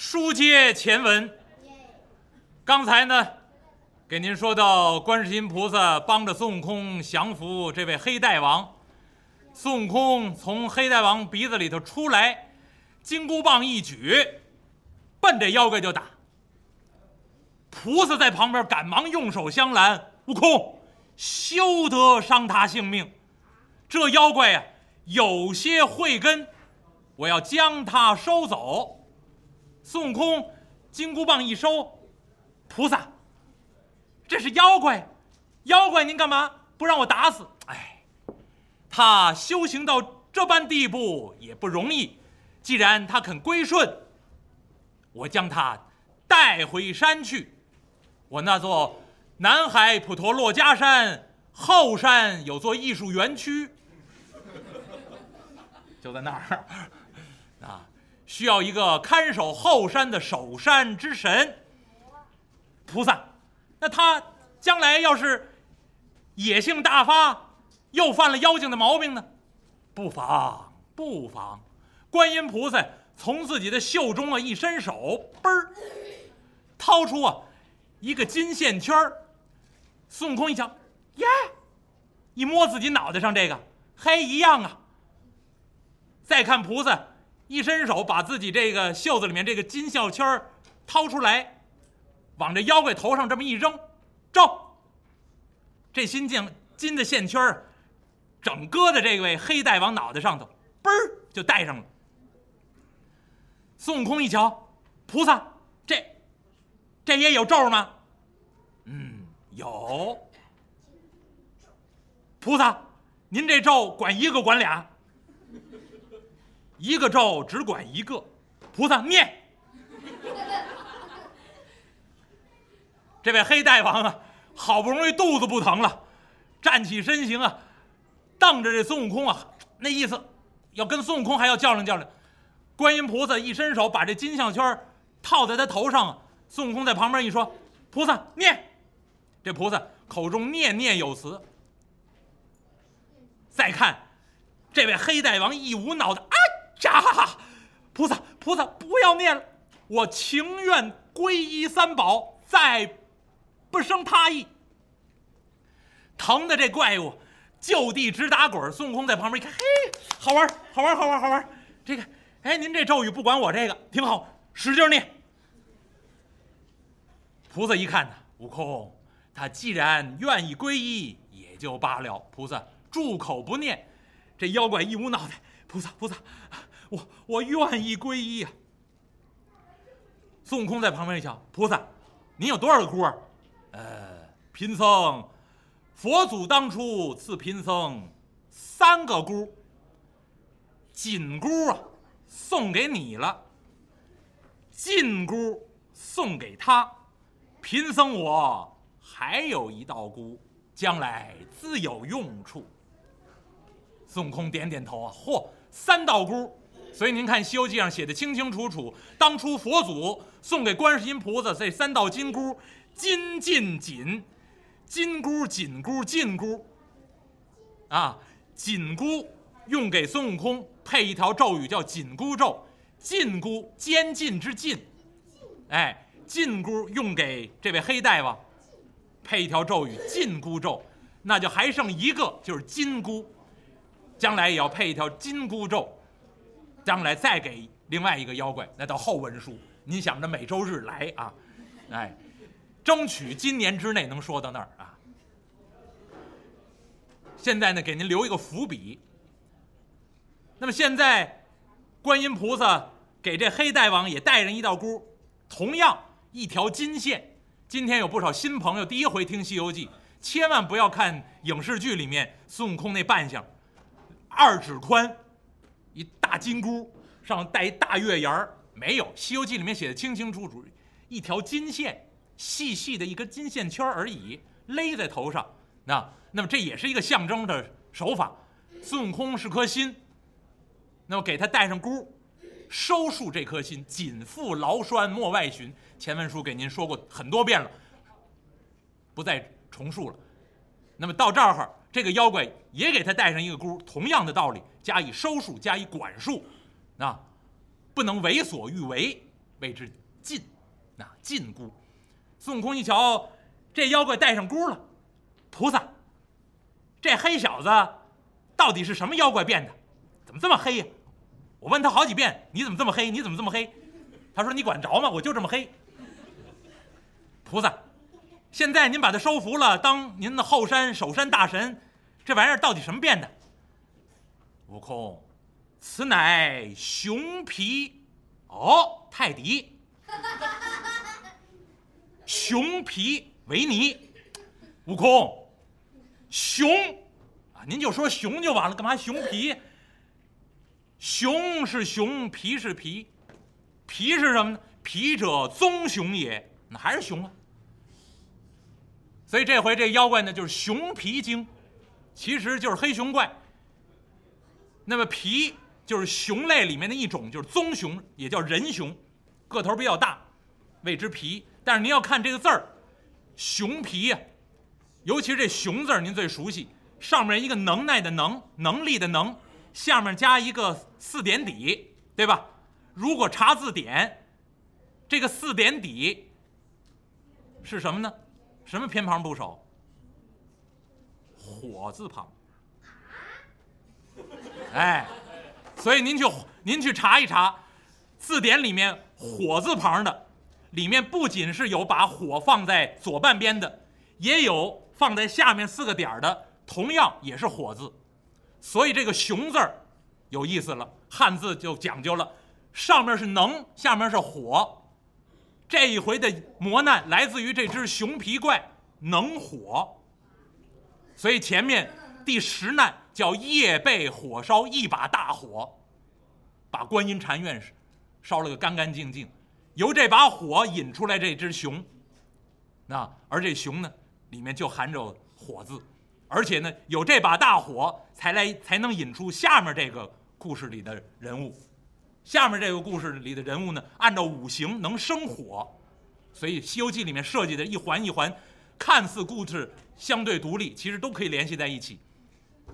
书接前文，刚才呢，给您说到观世音菩萨帮着孙悟空降服这位黑大王，孙悟空从黑大王鼻子里头出来，金箍棒一举，奔这妖怪就打。菩萨在旁边赶忙用手相拦，悟空，休得伤他性命。这妖怪呀，有些慧根，我要将他收走。孙悟空金箍棒一收，菩萨，这是妖怪，妖怪您干嘛不让我打死？哎，他修行到这般地步也不容易，既然他肯归顺，我将他带回山去。我那座南海普陀珞珈山后山有座艺术园区，就在那儿。需要一个看守后山的守山之神。菩萨，那他将来要是野性大发，又犯了妖精的毛病呢？不妨，不妨。观音菩萨从自己的袖中啊一伸手，嘣儿，掏出啊一个金线圈儿。孙悟空一瞧，耶，一摸自己脑袋上这个，嘿，一样啊。再看菩萨。一伸手，把自己这个袖子里面这个金项圈掏出来，往这妖怪头上这么一扔，照。这心镜金的线圈整搁在这位黑大王脑袋上头，嘣儿就戴上了。孙悟空一瞧，菩萨，这这也有咒吗？嗯，有。菩萨，您这咒管一个管俩？一个咒只管一个，菩萨念。这位黑大王啊，好不容易肚子不疼了，站起身形啊，瞪着这孙悟空啊，那意思要跟孙悟空还要较量较量。观音菩萨一伸手，把这金项圈套在他头上。孙悟空在旁边一说：“菩萨念。”这菩萨口中念念有词。再看这位黑大王一捂脑袋啊！呀，菩萨，菩萨，不要念了，我情愿皈依三宝，再不生他意。疼的这怪物就地直打滚。孙悟空在旁边一看，嘿，好玩，好玩，好玩，好玩。这个，哎，您这咒语不管我这个，挺好，使劲念。菩萨一看呢，悟空，他既然愿意皈依，也就罢了。菩萨住口不念。这妖怪一捂脑袋，菩萨，菩萨。我我愿意皈依呀！孙悟空在旁边一瞧，菩萨，您有多少个箍啊？呃，贫僧，佛祖当初赐贫僧三个箍，紧箍啊送给你了，禁箍送给他，贫僧我还有一道箍，将来自有用处。孙悟空点点头啊，嚯，三道箍！所以您看《西游记》上写的清清楚楚，当初佛祖送给观世音菩萨这三道金箍，金禁紧，金箍紧箍禁箍，啊，紧箍用给孙悟空配一条咒语叫紧箍咒，禁箍监禁之禁，哎，禁箍用给这位黑大王配一条咒语禁箍咒，那就还剩一个就是金箍，将来也要配一条金箍咒。将来再给另外一个妖怪，那叫后文书。您想着每周日来啊，哎，争取今年之内能说到那儿啊。现在呢，给您留一个伏笔。那么现在，观音菩萨给这黑大王也带上一道箍，同样一条金线。今天有不少新朋友第一回听《西游记》，千万不要看影视剧里面孙悟空那扮相，二指宽。一大金箍上带一大月牙儿，没有《西游记》里面写的清清楚楚，一条金线，细细的一根金线圈而已，勒在头上。那那么这也是一个象征的手法。孙悟空是颗心，那么给他带上箍，收束这颗心，紧缚牢拴莫外寻。前文书给您说过很多遍了，不再重述了。那么到这儿。这个妖怪也给他带上一个箍，同样的道理，加以收束，加以管束，啊，不能为所欲为，谓之禁，那禁箍。孙悟空一瞧，这妖怪戴上箍了，菩萨，这黑小子到底是什么妖怪变的？怎么这么黑呀？我问他好几遍，你怎么这么黑？你怎么这么黑？他说你管着吗？我就这么黑。菩萨，现在您把他收服了，当您的后山守山大神，这玩意儿到底什么变的？悟空，此乃熊皮，哦，泰迪，熊皮维尼，悟空，熊啊，您就说熊就完了，干嘛熊皮？熊是熊，皮是皮，皮是什么呢？皮者棕熊也，那还是熊啊。所以这回这妖怪呢，就是熊皮精，其实就是黑熊怪。那么皮就是熊类里面的一种，就是棕熊，也叫人熊，个头比较大，谓之皮。但是您要看这个字儿，熊皮呀，尤其这“熊”字儿，您最熟悉，上面一个能耐的“能”，能力的“能”，下面加一个四点底，对吧？如果查字典，这个四点底是什么呢？什么偏旁部首？火字旁。哎，所以您去您去查一查，字典里面火字旁的，里面不仅是有把火放在左半边的，也有放在下面四个点的，同样也是火字。所以这个“熊”字儿有意思了，汉字就讲究了，上面是能，下面是火。这一回的磨难来自于这只熊皮怪能火，所以前面第十难。叫夜被火烧一把大火，把观音禅院烧了个干干净净。由这把火引出来这只熊，那而这熊呢，里面就含着火字，而且呢，有这把大火才来才能引出下面这个故事里的人物。下面这个故事里的人物呢，按照五行能生火，所以《西游记》里面设计的一环一环，看似故事相对独立，其实都可以联系在一起。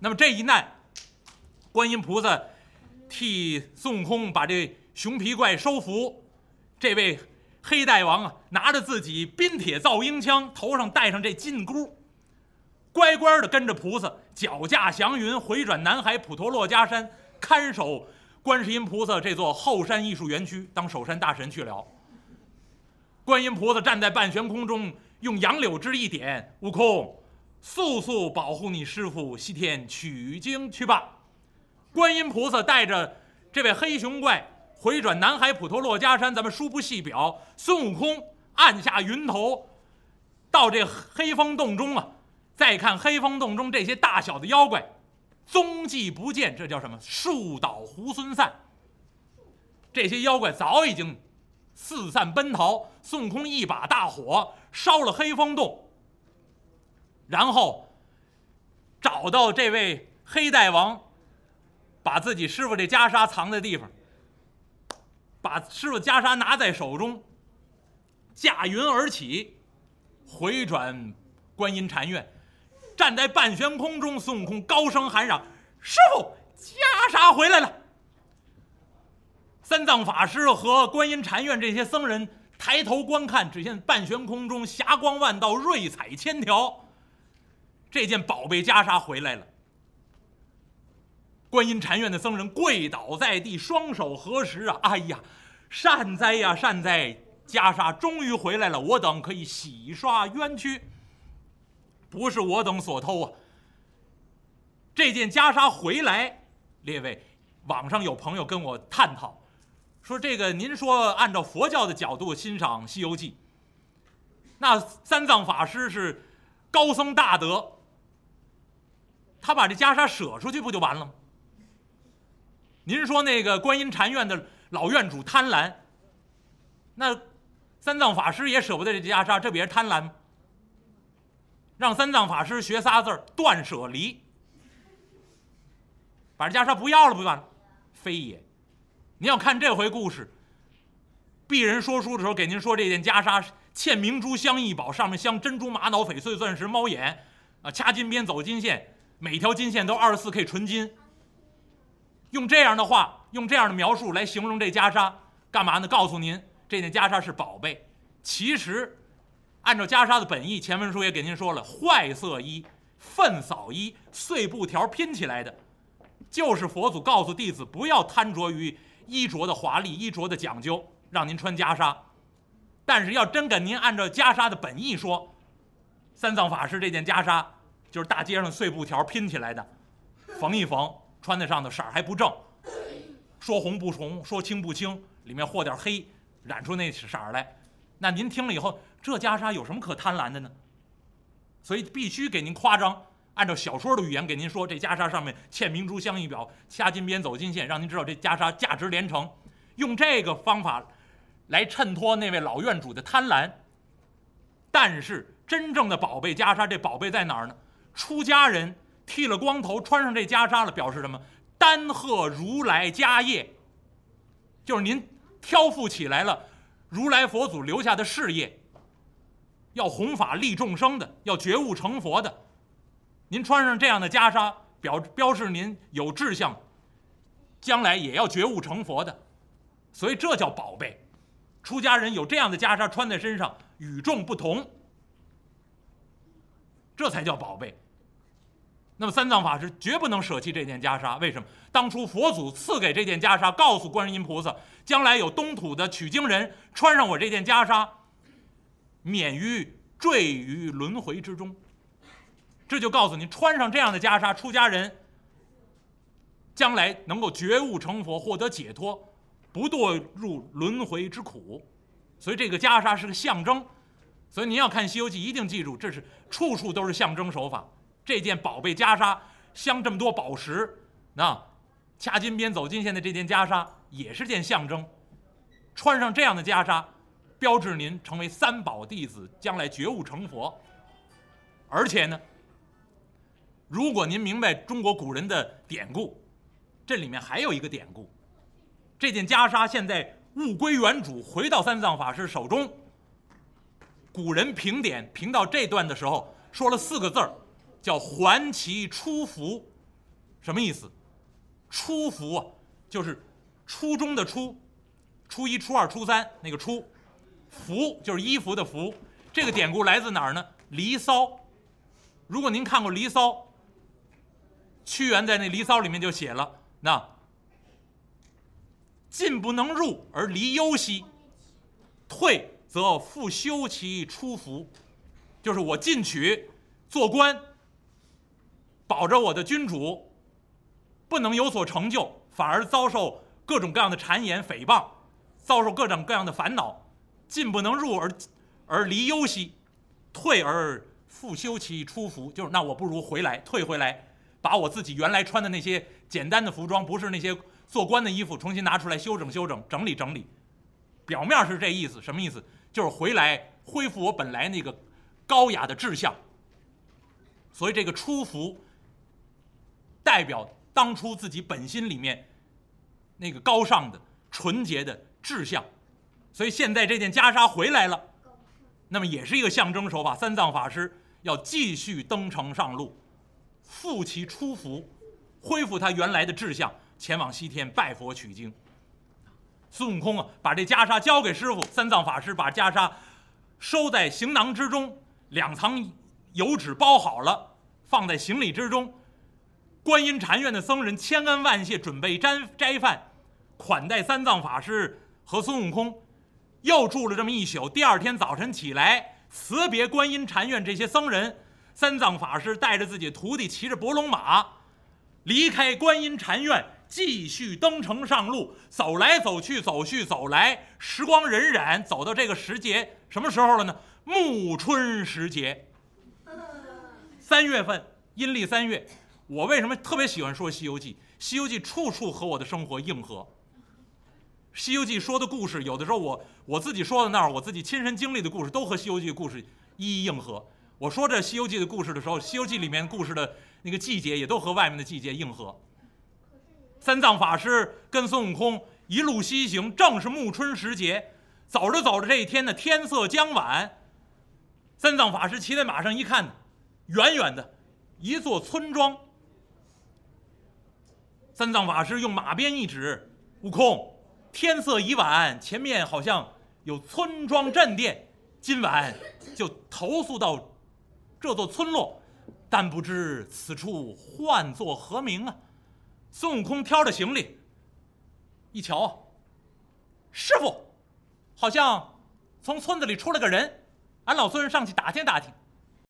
那么这一难，观音菩萨替孙悟空把这熊皮怪收服。这位黑大王啊，拿着自己冰铁造鹰枪，头上戴上这金箍，乖乖的跟着菩萨，脚驾祥云，回转南海普陀珞珈山，看守观世音菩萨这座后山艺术园区，当守山大神去了。观音菩萨站在半悬空中，用杨柳枝一点，悟空。速速保护你师傅西天取经去吧！观音菩萨带着这位黑熊怪回转南海普陀珞珈山，咱们书不细表。孙悟空按下云头，到这黑风洞中啊，再看黑风洞中这些大小的妖怪，踪迹不见，这叫什么？树倒猢狲散。这些妖怪早已经四散奔逃。孙悟空一把大火烧了黑风洞。然后找到这位黑大王，把自己师傅这袈裟藏在地方，把师傅袈裟拿在手中，驾云而起，回转观音禅院，站在半悬空中，孙悟空高声喊嚷：“师傅，袈裟回来了！”三藏法师和观音禅院这些僧人抬头观看，只见半悬空中霞光万道，瑞彩千条。这件宝贝袈裟回来了。观音禅院的僧人跪倒在地，双手合十啊！哎呀，善哉呀，善哉！袈裟终于回来了，我等可以洗刷冤屈。不是我等所偷啊！这件袈裟回来，列位，网上有朋友跟我探讨，说这个您说按照佛教的角度欣赏《西游记》，那三藏法师是高僧大德。他把这袈裟舍出去不就完了吗？您说那个观音禅院的老院主贪婪，那三藏法师也舍不得这袈裟，这不也是贪婪吗？让三藏法师学仨字儿断舍离，把这袈裟不要了不就完了？非也，您要看这回故事，鄙人说书的时候给您说这件袈裟嵌明珠镶异宝，上面镶珍珠玛瑙翡翠钻石猫眼，啊，掐金边走金线。每条金线都二十四 K 纯金。用这样的话，用这样的描述来形容这袈裟，干嘛呢？告诉您，这件袈裟是宝贝。其实，按照袈裟的本意，前文书也给您说了，坏色衣、粪扫衣、碎布条拼起来的，就是佛祖告诉弟子不要贪着于衣着的华丽、衣着的讲究，让您穿袈裟。但是要真跟您按照袈裟的本意说，三藏法师这件袈裟就是大街上碎布条拼起来的，缝一缝，穿在上头色儿还不正，说红不红，说青不青，里面和点黑，染出那色儿来。那您听了以后，这袈裟有什么可贪婪的呢？所以必须给您夸张，按照小说的语言给您说，这袈裟上面嵌明珠镶玉表，掐金边走金线，让您知道这袈裟价值连城。用这个方法来衬托那位老院主的贪婪。但是真正的宝贝袈裟，这宝贝在哪儿呢？出家人剃了光头，穿上这袈裟了，表示什么？丹贺如来家业，就是您挑负起来了。如来佛祖留下的事业，要弘法利众生的，要觉悟成佛的。您穿上这样的袈裟，表标示您有志向，将来也要觉悟成佛的。所以这叫宝贝。出家人有这样的袈裟穿在身上，与众不同，这才叫宝贝。那么三藏法师绝不能舍弃这件袈裟，为什么？当初佛祖赐给这件袈裟，告诉观音菩萨，将来有东土的取经人穿上我这件袈裟，免于坠于轮回之中。这就告诉您，穿上这样的袈裟，出家人将来能够觉悟成佛，获得解脱，不堕入轮回之苦。所以这个袈裟是个象征。所以您要看《西游记》，一定记住，这是处处都是象征手法。这件宝贝袈裟镶这么多宝石，那掐金边走金线的这件袈裟也是件象征。穿上这样的袈裟，标志您成为三宝弟子，将来觉悟成佛。而且呢，如果您明白中国古人的典故，这里面还有一个典故：这件袈裟现在物归原主，回到三藏法师手中。古人评点评到这段的时候，说了四个字儿。叫还其初服，什么意思？初服啊，就是初中的初，初一、初二、初三那个初，服就是衣服的服。这个典故来自哪儿呢？《离骚》。如果您看过《离骚》，屈原在那《离骚》里面就写了：那进不能入而离忧兮，退则复修其初服。就是我进取做官。保着我的君主，不能有所成就，反而遭受各种各样的谗言诽谤，遭受各种各样的烦恼，进不能入而而离忧兮，退而复修其初服，就是那我不如回来，退回来，把我自己原来穿的那些简单的服装，不是那些做官的衣服，重新拿出来修整修整，整理整理。表面是这意思，什么意思？就是回来恢复我本来那个高雅的志向。所以这个初服。代表当初自己本心里面那个高尚的、纯洁的志向，所以现在这件袈裟回来了，那么也是一个象征手法。三藏法师要继续登程上路，复其初服，恢复他原来的志向，前往西天拜佛取经。孙悟空啊，把这袈裟交给师傅，三藏法师把袈裟收在行囊之中，两层油纸包好了，放在行李之中。观音禅院的僧人千恩万谢，准备斋斋饭，款待三藏法师和孙悟空，又住了这么一宿。第二天早晨起来，辞别观音禅院这些僧人，三藏法师带着自己徒弟，骑着伯龙马，离开观音禅院，继续登城上路。走来走去，走去走来，时光荏苒，走到这个时节，什么时候了呢？暮春时节，三月份，阴历三月。我为什么特别喜欢说《西游记》？《西游记》处处和我的生活应和。《西游记》说的故事，有的时候我我自己说的那儿，我自己亲身经历的故事，都和《西游记》故事一一应和。我说这《西游记》的故事的时候，《西游记》里面故事的那个季节，也都和外面的季节应和。三藏法师跟孙悟空一路西行，正是暮春时节。走着走着，这一天呢，天色将晚。三藏法师骑在马上一看，远远的一座村庄。三藏法师用马鞭一指，悟空，天色已晚，前面好像有村庄镇店，今晚就投宿到这座村落，但不知此处唤作何名啊？孙悟空挑着行李，一瞧，师傅，好像从村子里出来个人，俺老孙上去打听打听。